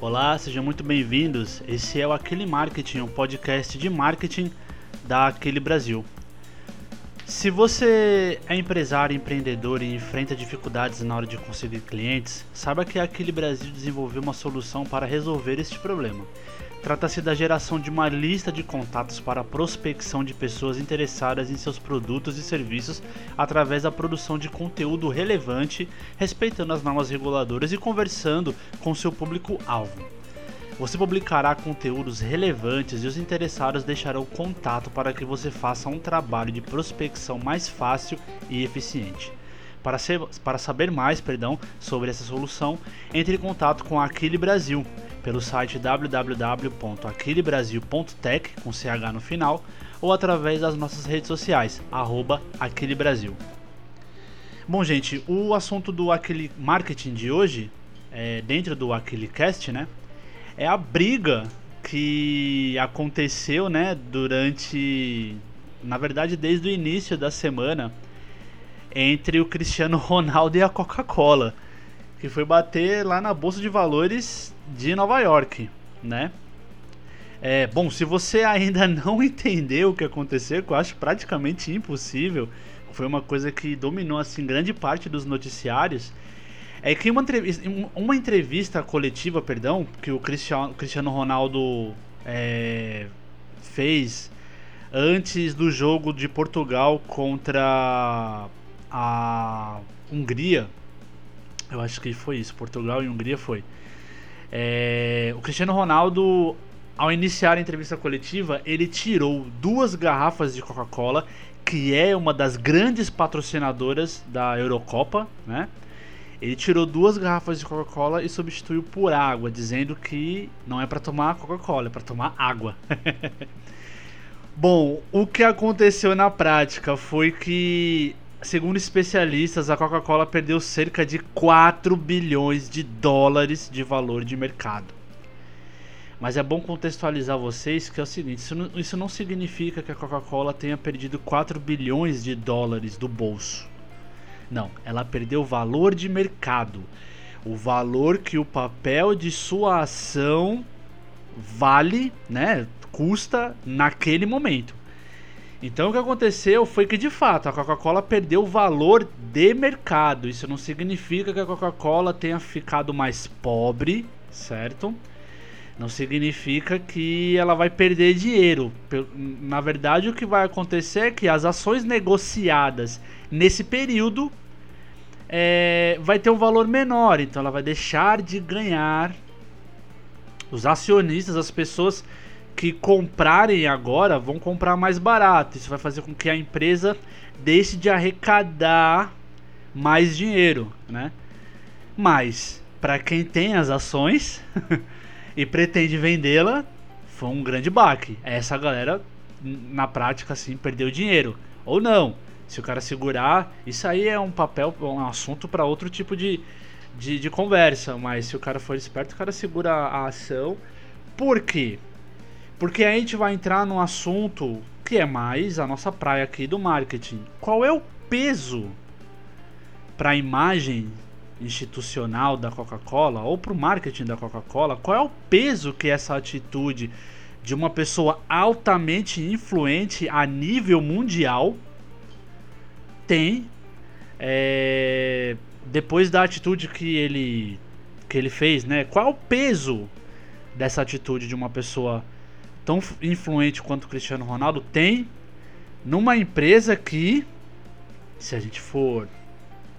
Olá, sejam muito bem-vindos. Esse é o Aquele Marketing, um podcast de marketing da Aquele Brasil. Se você é empresário, empreendedor e enfrenta dificuldades na hora de conseguir clientes, saiba que a Aquele Brasil desenvolveu uma solução para resolver este problema. Trata-se da geração de uma lista de contatos para a prospecção de pessoas interessadas em seus produtos e serviços através da produção de conteúdo relevante, respeitando as normas reguladoras e conversando com seu público-alvo. Você publicará conteúdos relevantes e os interessados deixarão contato para que você faça um trabalho de prospecção mais fácil e eficiente. Para, ser, para saber mais perdão, sobre essa solução, entre em contato com a Aquile Brasil pelo site www.aquilebrasil.tech com CH no final ou através das nossas redes sociais, arroba Brasil. Bom, gente, o assunto do Aquile Marketing de hoje, é, dentro do AquileCast, né, é a briga que aconteceu, né, durante, na verdade, desde o início da semana, entre o Cristiano Ronaldo e a Coca-Cola, que foi bater lá na bolsa de valores de Nova York, né? É, bom, se você ainda não entendeu o que aconteceu, que eu acho praticamente impossível, foi uma coisa que dominou assim grande parte dos noticiários. É que uma entrevista, uma entrevista coletiva, perdão, que o Cristiano, Ronaldo é, fez antes do jogo de Portugal contra a Hungria. Eu acho que foi isso, Portugal e Hungria foi. É, o Cristiano Ronaldo, ao iniciar a entrevista coletiva, ele tirou duas garrafas de Coca-Cola, que é uma das grandes patrocinadoras da Eurocopa, né? Ele tirou duas garrafas de Coca-Cola e substituiu por água, dizendo que não é para tomar Coca-Cola, é para tomar água. Bom, o que aconteceu na prática foi que Segundo especialistas, a Coca-Cola perdeu cerca de 4 bilhões de dólares de valor de mercado. Mas é bom contextualizar vocês que é o seguinte: isso não, isso não significa que a Coca-Cola tenha perdido 4 bilhões de dólares do bolso. Não, ela perdeu valor de mercado. O valor que o papel de sua ação vale, né? Custa naquele momento. Então o que aconteceu foi que de fato a Coca-Cola perdeu valor de mercado. Isso não significa que a Coca-Cola tenha ficado mais pobre, certo? Não significa que ela vai perder dinheiro. Na verdade, o que vai acontecer é que as ações negociadas nesse período é, vai ter um valor menor. Então ela vai deixar de ganhar. Os acionistas, as pessoas que comprarem agora vão comprar mais barato. Isso vai fazer com que a empresa deixe de arrecadar mais dinheiro, né? Mas para quem tem as ações e pretende vendê-la, foi um grande baque. Essa galera na prática assim perdeu dinheiro ou não. Se o cara segurar, isso aí é um papel, um assunto para outro tipo de, de, de conversa. Mas se o cara for esperto, o cara segura a ação. Por quê? Porque a gente vai entrar num assunto que é mais a nossa praia aqui do marketing. Qual é o peso para a imagem institucional da Coca-Cola ou para o marketing da Coca-Cola? Qual é o peso que essa atitude de uma pessoa altamente influente a nível mundial tem é, depois da atitude que ele que ele fez, né? Qual é o peso dessa atitude de uma pessoa tão influente quanto Cristiano Ronaldo tem numa empresa que, se a gente for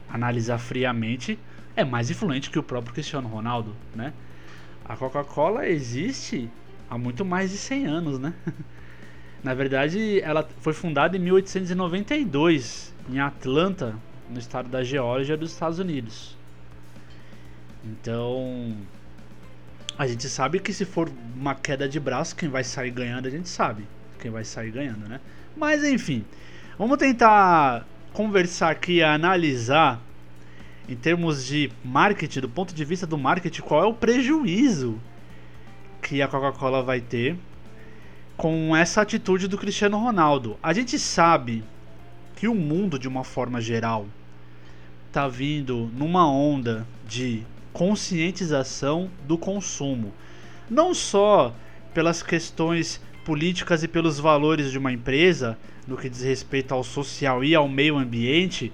analisar friamente, é mais influente que o próprio Cristiano Ronaldo, né? A Coca-Cola existe há muito mais de 100 anos, né? Na verdade, ela foi fundada em 1892 em Atlanta, no estado da Geórgia dos Estados Unidos. Então, a gente sabe que se for uma queda de braço, quem vai sair ganhando, a gente sabe. Quem vai sair ganhando, né? Mas enfim, vamos tentar conversar aqui, analisar em termos de marketing, do ponto de vista do marketing, qual é o prejuízo que a Coca-Cola vai ter com essa atitude do Cristiano Ronaldo. A gente sabe que o mundo, de uma forma geral, tá vindo numa onda de conscientização do consumo. Não só pelas questões políticas e pelos valores de uma empresa, no que diz respeito ao social e ao meio ambiente,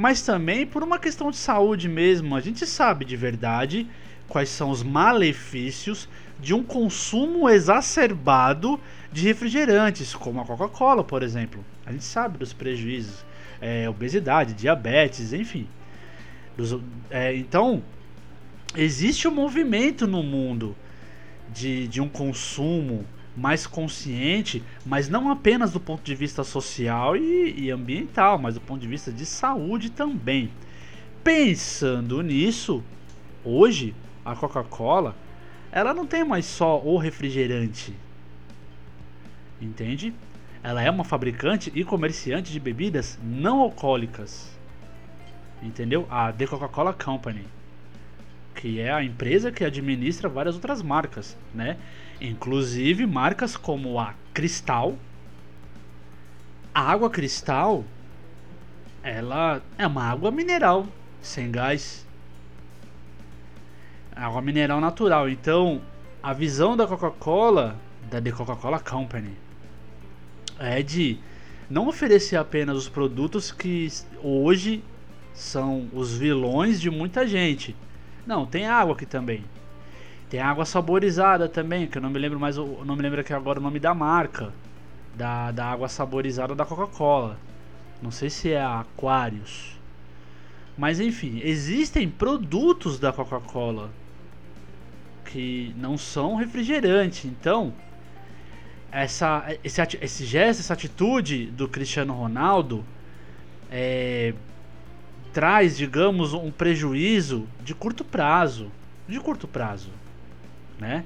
mas também por uma questão de saúde mesmo. A gente sabe de verdade quais são os malefícios de um consumo exacerbado de refrigerantes, como a Coca-Cola, por exemplo. A gente sabe dos prejuízos, é, obesidade, diabetes, enfim. Dos, é, então, existe um movimento no mundo de, de um consumo mais consciente, mas não apenas do ponto de vista social e, e ambiental, mas do ponto de vista de saúde também. Pensando nisso, hoje a Coca-Cola ela não tem mais só o refrigerante, entende? Ela é uma fabricante e comerciante de bebidas não alcoólicas, entendeu? A The Coca-Cola Company, que é a empresa que administra várias outras marcas, né? Inclusive marcas como a Cristal. A água Cristal, ela é uma água mineral, sem gás. Água mineral natural. Então, a visão da Coca-Cola, da The Coca-Cola Company, é de não oferecer apenas os produtos que hoje são os vilões de muita gente. Não, tem água aqui também. Tem água saborizada também, que eu não me lembro mais, não me lembro aqui agora o nome da marca da, da água saborizada da Coca-Cola. Não sei se é a Aquarius. Mas enfim, existem produtos da Coca-Cola que não são refrigerante. Então, essa, esse, esse gesto, essa atitude do Cristiano Ronaldo é, traz, digamos, um prejuízo de curto prazo. De curto prazo né?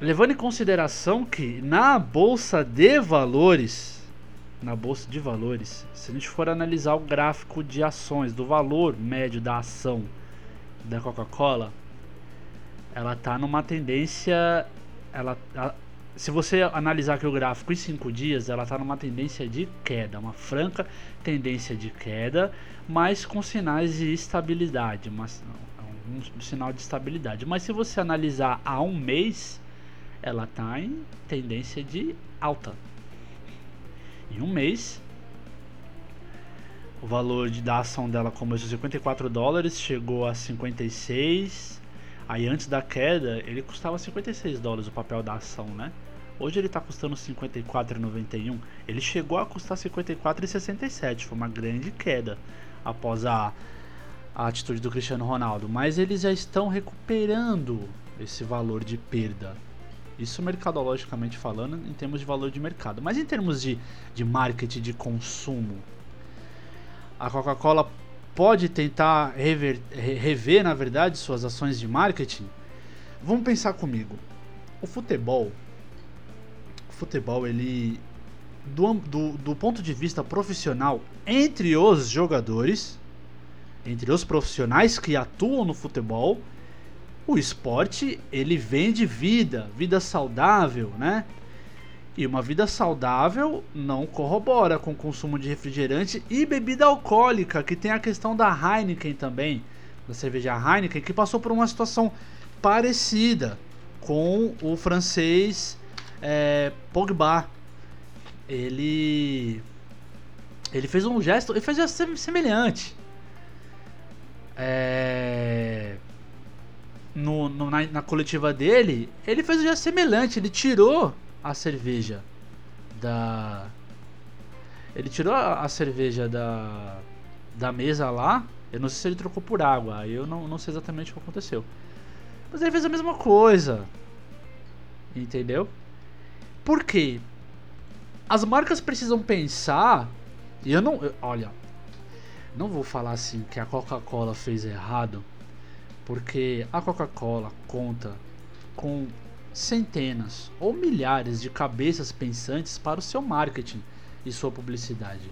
Levando em consideração que na bolsa de valores, na bolsa de valores, se a gente for analisar o gráfico de ações do valor médio da ação da Coca-Cola, ela tá numa tendência, ela, se você analisar aqui o gráfico em 5 dias, ela está numa tendência de queda, uma franca tendência de queda, mas com sinais de estabilidade, mas um sinal de estabilidade. Mas se você analisar há um mês, ela está em tendência de alta. Em um mês, o valor de, da ação dela começou a 54 dólares, chegou a 56. Aí antes da queda, ele custava 56 dólares o papel da ação, né? Hoje ele está custando 54,91. Ele chegou a custar 54,67. Foi uma grande queda após a a atitude do Cristiano Ronaldo, mas eles já estão recuperando esse valor de perda. Isso mercadologicamente falando, em termos de valor de mercado. Mas em termos de, de marketing de consumo, a Coca-Cola pode tentar rever, rever, na verdade, suas ações de marketing? Vamos pensar comigo. O futebol, futebol, ele, do, do, do ponto de vista profissional, entre os jogadores, entre os profissionais que atuam no futebol, o esporte ele vende vida, vida saudável, né? E uma vida saudável não corrobora com o consumo de refrigerante e bebida alcoólica, que tem a questão da Heineken também, da cerveja Heineken, que passou por uma situação parecida com o francês é, Pogba. Ele ele fez um gesto, ele fez um gesto semelhante é, no, no na, na, coletiva dele, ele fez um gesto semelhante. Ele tirou a cerveja da. Ele tirou a, a, cerveja da, da mesa lá. Eu não sei se ele trocou por água. Aí eu não, não sei exatamente o que aconteceu. Mas ele fez a mesma coisa. Entendeu? Por quê? As marcas precisam pensar. E eu não. Eu, olha, não vou falar assim que a Coca-Cola fez errado, porque a Coca-Cola conta com centenas ou milhares de cabeças pensantes para o seu marketing e sua publicidade.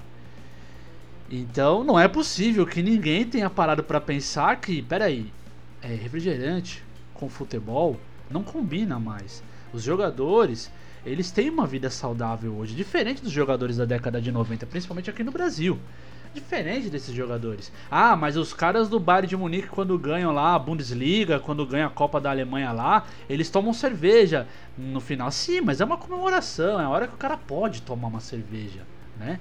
Então não é possível que ninguém tenha parado para pensar que, peraí, é, refrigerante com futebol não combina mais. Os jogadores, eles têm uma vida saudável hoje, diferente dos jogadores da década de 90, principalmente aqui no Brasil. diferente desses jogadores. Ah, mas os caras do Bayern de Munique quando ganham lá a Bundesliga, quando ganham a Copa da Alemanha lá, eles tomam cerveja no final. Sim, mas é uma comemoração, é a hora que o cara pode tomar uma cerveja, né?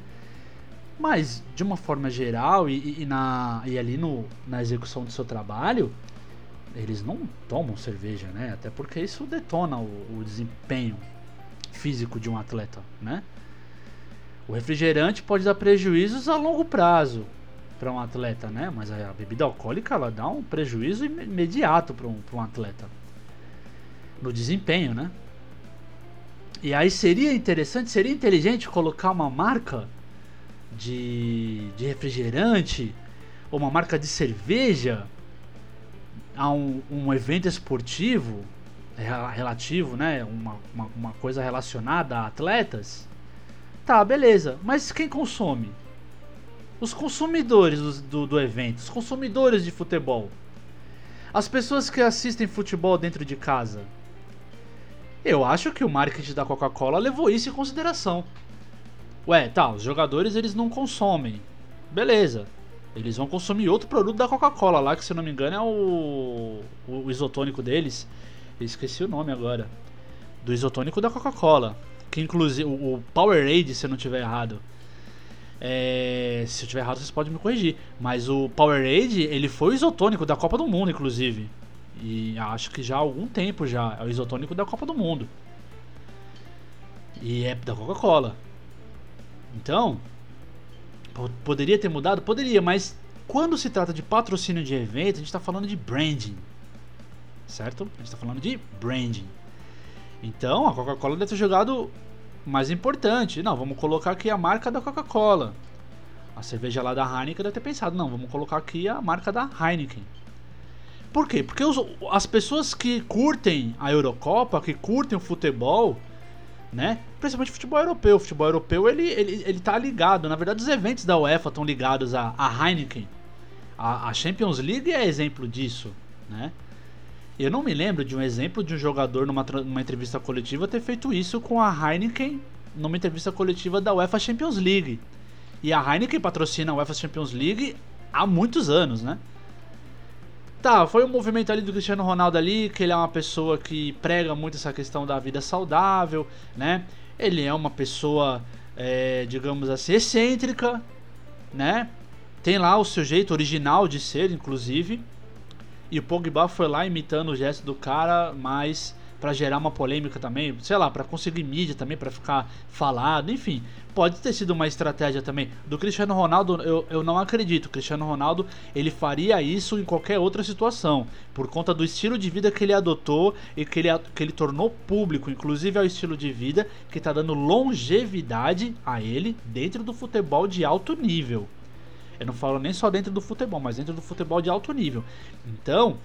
Mas de uma forma geral e, e na e ali no, na execução do seu trabalho, eles não tomam cerveja, né? Até porque isso detona o, o desempenho físico de um atleta, né? O refrigerante pode dar prejuízos a longo prazo para um atleta, né? Mas a bebida alcoólica ela dá um prejuízo imediato para um, um atleta no desempenho, né? E aí seria interessante, seria inteligente colocar uma marca de, de refrigerante ou uma marca de cerveja a um, um evento esportivo relativo, né? Uma, uma, uma coisa relacionada a atletas Tá, beleza. Mas quem consome? Os consumidores do, do, do evento, os consumidores de futebol. As pessoas que assistem futebol dentro de casa. Eu acho que o marketing da Coca-Cola levou isso em consideração. Ué, tá, os jogadores eles não consomem. Beleza. Eles vão consumir outro produto da Coca-Cola lá, que se não me engano é o, o isotônico deles. Eu esqueci o nome agora. Do isotônico da Coca-Cola. Que inclusive o Powerade, se eu não tiver errado. É, se eu tiver errado, vocês podem me corrigir. Mas o Powerade, ele foi o isotônico da Copa do Mundo, inclusive. E acho que já há algum tempo já. É o isotônico da Copa do Mundo. E é da Coca-Cola. Então, poderia ter mudado? Poderia, mas quando se trata de patrocínio de evento, a gente está falando de branding. Certo? A gente está falando de branding. Então a Coca-Cola deve ter jogado mais importante. Não, vamos colocar aqui a marca da Coca-Cola. A cerveja lá da Heineken deve ter pensado, não, vamos colocar aqui a marca da Heineken. Por quê? Porque os, as pessoas que curtem a Eurocopa, que curtem o futebol, né? Principalmente futebol europeu. O futebol europeu ele, ele, ele tá ligado. Na verdade, os eventos da UEFA estão ligados à Heineken. A, a Champions League é exemplo disso, né? Eu não me lembro de um exemplo de um jogador numa, numa entrevista coletiva ter feito isso com a Heineken numa entrevista coletiva da UEFA Champions League. E a Heineken patrocina a UEFA Champions League há muitos anos, né? Tá, foi um movimento ali do Cristiano Ronaldo ali, que ele é uma pessoa que prega muito essa questão da vida saudável, né? Ele é uma pessoa, é, digamos assim, excêntrica, né? Tem lá o seu jeito original de ser, inclusive. E o Pogba foi lá imitando o gesto do cara, mas para gerar uma polêmica também, sei lá, para conseguir mídia também, para ficar falado, enfim. Pode ter sido uma estratégia também. Do Cristiano Ronaldo, eu, eu não acredito. O Cristiano Ronaldo, ele faria isso em qualquer outra situação. Por conta do estilo de vida que ele adotou e que ele, que ele tornou público. Inclusive é o estilo de vida que está dando longevidade a ele dentro do futebol de alto nível. Eu não falo nem só dentro do futebol, mas dentro do futebol de alto nível. Então,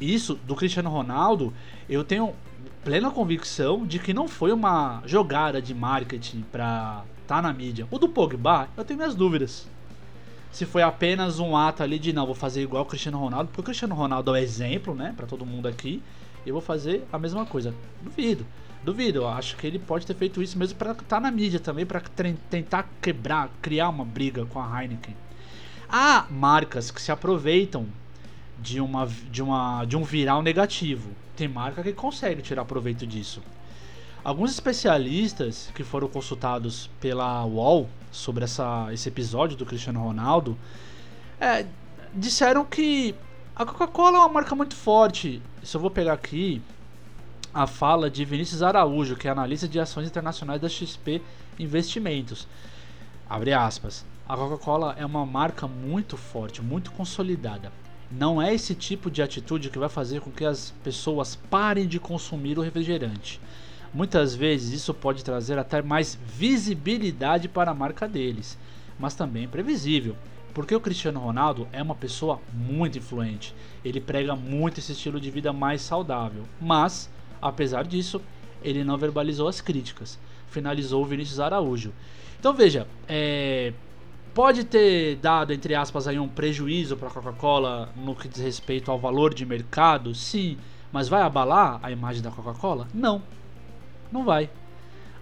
isso do Cristiano Ronaldo, eu tenho plena convicção de que não foi uma jogada de marketing para tá na mídia. O do Pogba, eu tenho minhas dúvidas. Se foi apenas um ato ali de não, vou fazer igual o Cristiano Ronaldo, porque o Cristiano Ronaldo é o exemplo, né, para todo mundo aqui, eu vou fazer a mesma coisa. Duvido. Duvido, eu acho que ele pode ter feito isso mesmo para estar tá na mídia também, para tentar quebrar, criar uma briga com a Heineken. Há marcas que se aproveitam de, uma, de, uma, de um viral negativo. Tem marca que consegue tirar proveito disso. Alguns especialistas que foram consultados pela UOL sobre essa, esse episódio do Cristiano Ronaldo é, disseram que a Coca-Cola é uma marca muito forte. Se eu vou pegar aqui a fala de Vinícius Araújo, que é analista de ações internacionais da XP Investimentos. Abre aspas. A Coca-Cola é uma marca muito forte, muito consolidada. Não é esse tipo de atitude que vai fazer com que as pessoas parem de consumir o refrigerante. Muitas vezes isso pode trazer até mais visibilidade para a marca deles, mas também é previsível, porque o Cristiano Ronaldo é uma pessoa muito influente. Ele prega muito esse estilo de vida mais saudável, mas apesar disso, ele não verbalizou as críticas. Finalizou o Vinícius Araújo. Então veja, é, pode ter dado, entre aspas, aí um prejuízo para a Coca-Cola no que diz respeito ao valor de mercado? Sim. Mas vai abalar a imagem da Coca-Cola? Não. Não vai.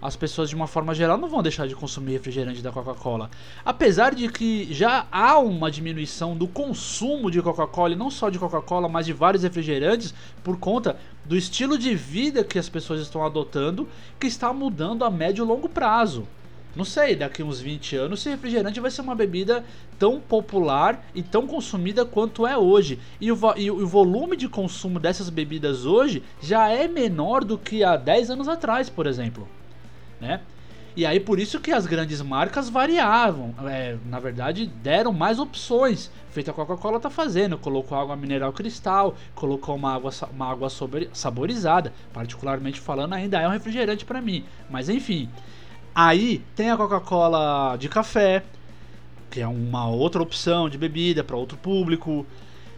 as pessoas de uma forma geral não vão deixar de consumir refrigerante da Coca-Cola. Apesar de que já há uma diminuição do consumo de Coca-Cola, e não só de Coca-Cola, mas de vários refrigerantes, por conta do estilo de vida que as pessoas estão adotando, que está mudando a médio e longo prazo. Não sei, daqui uns 20 anos, se refrigerante vai ser uma bebida tão popular e tão consumida quanto é hoje. E o, e o volume de consumo dessas bebidas hoje já é menor do que há 10 anos atrás, por exemplo né? E aí por isso que as grandes marcas variavam, é, na verdade deram mais opções. Feita a Coca-Cola tá fazendo, colocou água mineral cristal, colocou uma água, uma água saborizada, particularmente falando ainda é um refrigerante para mim. Mas enfim, aí tem a Coca-Cola de café, que é uma outra opção de bebida para outro público.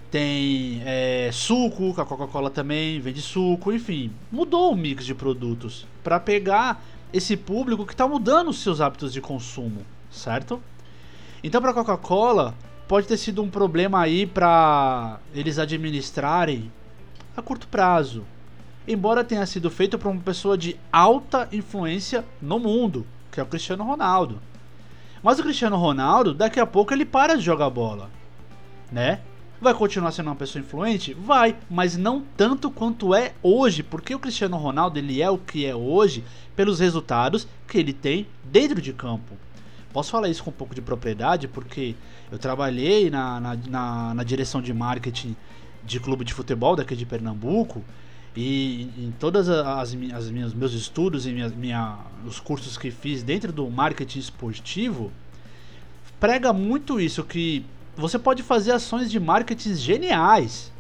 Tem é, suco, que a Coca-Cola também vende suco, enfim, mudou o mix de produtos para pegar esse público que está mudando os seus hábitos de consumo, certo? Então, para a Coca-Cola, pode ter sido um problema aí para eles administrarem a curto prazo. Embora tenha sido feito por uma pessoa de alta influência no mundo, que é o Cristiano Ronaldo. Mas o Cristiano Ronaldo, daqui a pouco ele para de jogar bola, né? Vai continuar sendo uma pessoa influente? Vai, mas não tanto quanto é hoje, porque o Cristiano Ronaldo ele é o que é hoje pelos resultados que ele tem dentro de campo. Posso falar isso com um pouco de propriedade, porque eu trabalhei na, na, na, na direção de marketing de clube de futebol daqui de Pernambuco e em todas as, as minhas meus estudos e minha, minha, os cursos que fiz dentro do marketing esportivo prega muito isso que você pode fazer ações de marketing geniais.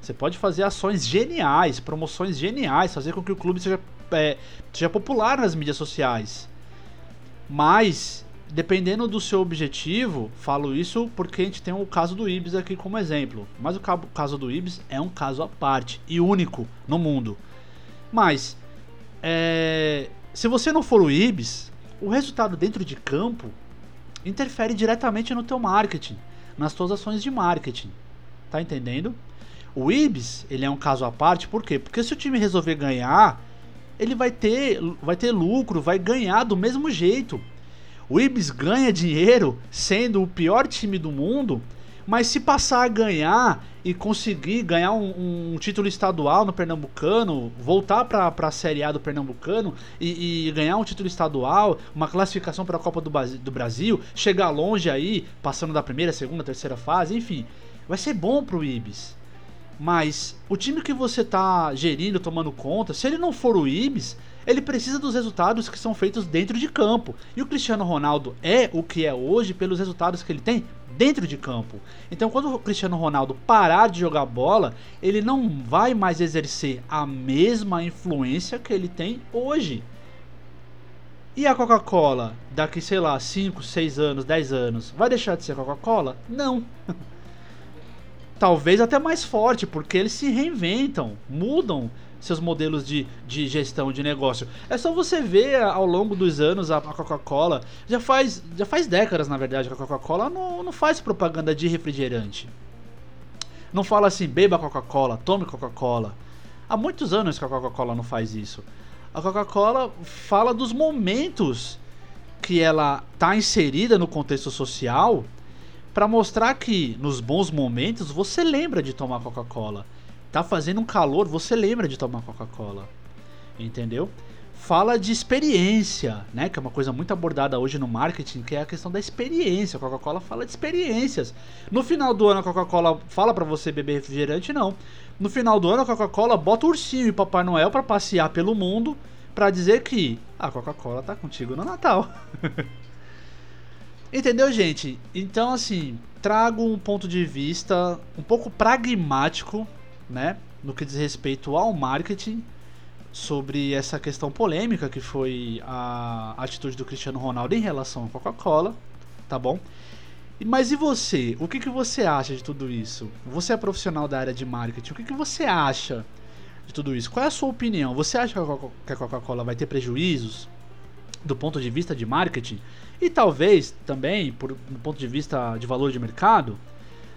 Você pode fazer ações geniais, promoções geniais, fazer com que o clube seja, é, seja popular nas mídias sociais. Mas, dependendo do seu objetivo, falo isso porque a gente tem o caso do Ibis aqui como exemplo. Mas o caso do Ibis é um caso à parte e único no mundo. Mas, é, se você não for o Ibis, o resultado dentro de campo interfere diretamente no teu marketing nas suas ações de marketing. Tá entendendo? O Ibis, ele é um caso à parte, por quê? Porque se o time resolver ganhar, ele vai ter, vai ter lucro, vai ganhar do mesmo jeito. O Ibis ganha dinheiro sendo o pior time do mundo, mas se passar a ganhar e conseguir ganhar um, um título estadual no Pernambucano, voltar para a Série A do Pernambucano e, e, ganhar um título estadual, uma classificação para a Copa do, do Brasil, chegar longe aí, passando da primeira, segunda, terceira fase, enfim, vai ser bom pro Ibis. Mas o time que você tá gerindo, tomando conta, se ele não for o Ibis, ele precisa dos resultados que são feitos dentro de campo. E o Cristiano Ronaldo é o que é hoje pelos resultados que ele tem dentro de campo. Então, quando o Cristiano Ronaldo parar de jogar bola, ele não vai mais exercer a mesma influência que ele tem hoje. E a Coca-Cola, daqui, sei lá, 5, 6 anos, 10 anos, vai deixar de ser Coca-Cola? Não. Talvez até mais forte, porque eles se reinventam, mudam seus modelos de, de gestão de negócio. É só você ver ao longo dos anos a, Coca-Cola. Já faz, já faz décadas, na verdade, que a Coca-Cola não, não faz propaganda de refrigerante. Não fala assim, beba Coca-Cola, tome Coca-Cola. Há muitos anos que a Coca-Cola não faz isso. A Coca-Cola fala dos momentos que ela está inserida no contexto social para mostrar que nos bons momentos você lembra de tomar Coca-Cola tá fazendo um calor, você lembra de tomar Coca-Cola. Entendeu? Fala de experiência, né? Que é uma coisa muito abordada hoje no marketing, que é a questão da experiência. A Coca-Cola fala de experiências. No final do ano a Coca-Cola fala para você beber refrigerante, não. No final do ano a Coca-Cola bota o ursinho e Papai Noel para passear pelo mundo para dizer que a Coca-Cola tá contigo no Natal. Entendeu, gente? Então, assim, trago um ponto de vista um pouco pragmático né, no que diz respeito ao marketing, sobre essa questão polêmica que foi a atitude do Cristiano Ronaldo em relação à Coca-Cola, tá bom? Mas e você? O que, que você acha de tudo isso? Você é profissional da área de marketing, o que, que você acha de tudo isso? Qual é a sua opinião? Você acha que a Coca-Cola vai ter prejuízos do ponto de vista de marketing? E talvez também, por, do ponto de vista de valor de mercado?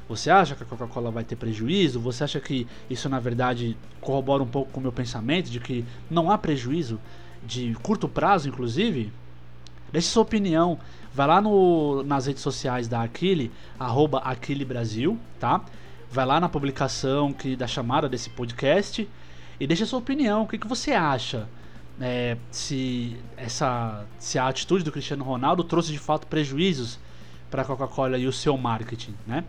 Você acha que a Coca-Cola vai ter prejuízo? Você acha que isso na verdade corrobora um pouco com o meu pensamento de que não há prejuízo de curto prazo, inclusive, deixe sua opinião. Vai lá no, nas redes sociais da Aquile, arroba Aquile Brasil, tá? Vai lá na publicação que da chamada desse podcast e deixa sua opinião. O que, que você acha? É, se essa se a atitude do Cristiano Ronaldo trouxe de fato prejuízos para a Coca-Cola e o seu marketing, né?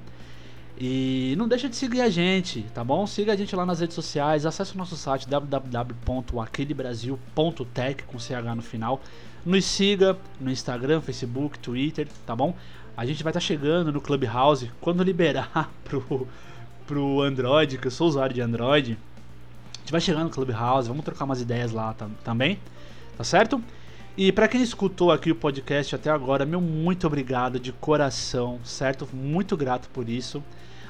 E não deixa de seguir a gente, tá bom? Siga a gente lá nas redes sociais, acesse o nosso site www.aquelebrasil.tech com CH no final. Nos siga no Instagram, Facebook, Twitter, tá bom? A gente vai estar tá chegando no Clubhouse quando liberar pro, pro Android, que eu sou usuário de Android. Gente vai chegando no Clubhouse, vamos trocar umas ideias lá também, tá certo? E para quem escutou aqui o podcast até agora, meu muito obrigado de coração, certo? Muito grato por isso.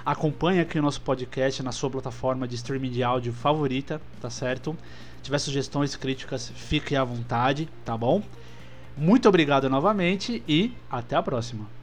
Acompanhe aqui o nosso podcast na sua plataforma de streaming de áudio favorita, tá certo? Se tiver sugestões, críticas, fique à vontade, tá bom? Muito obrigado novamente e até a próxima.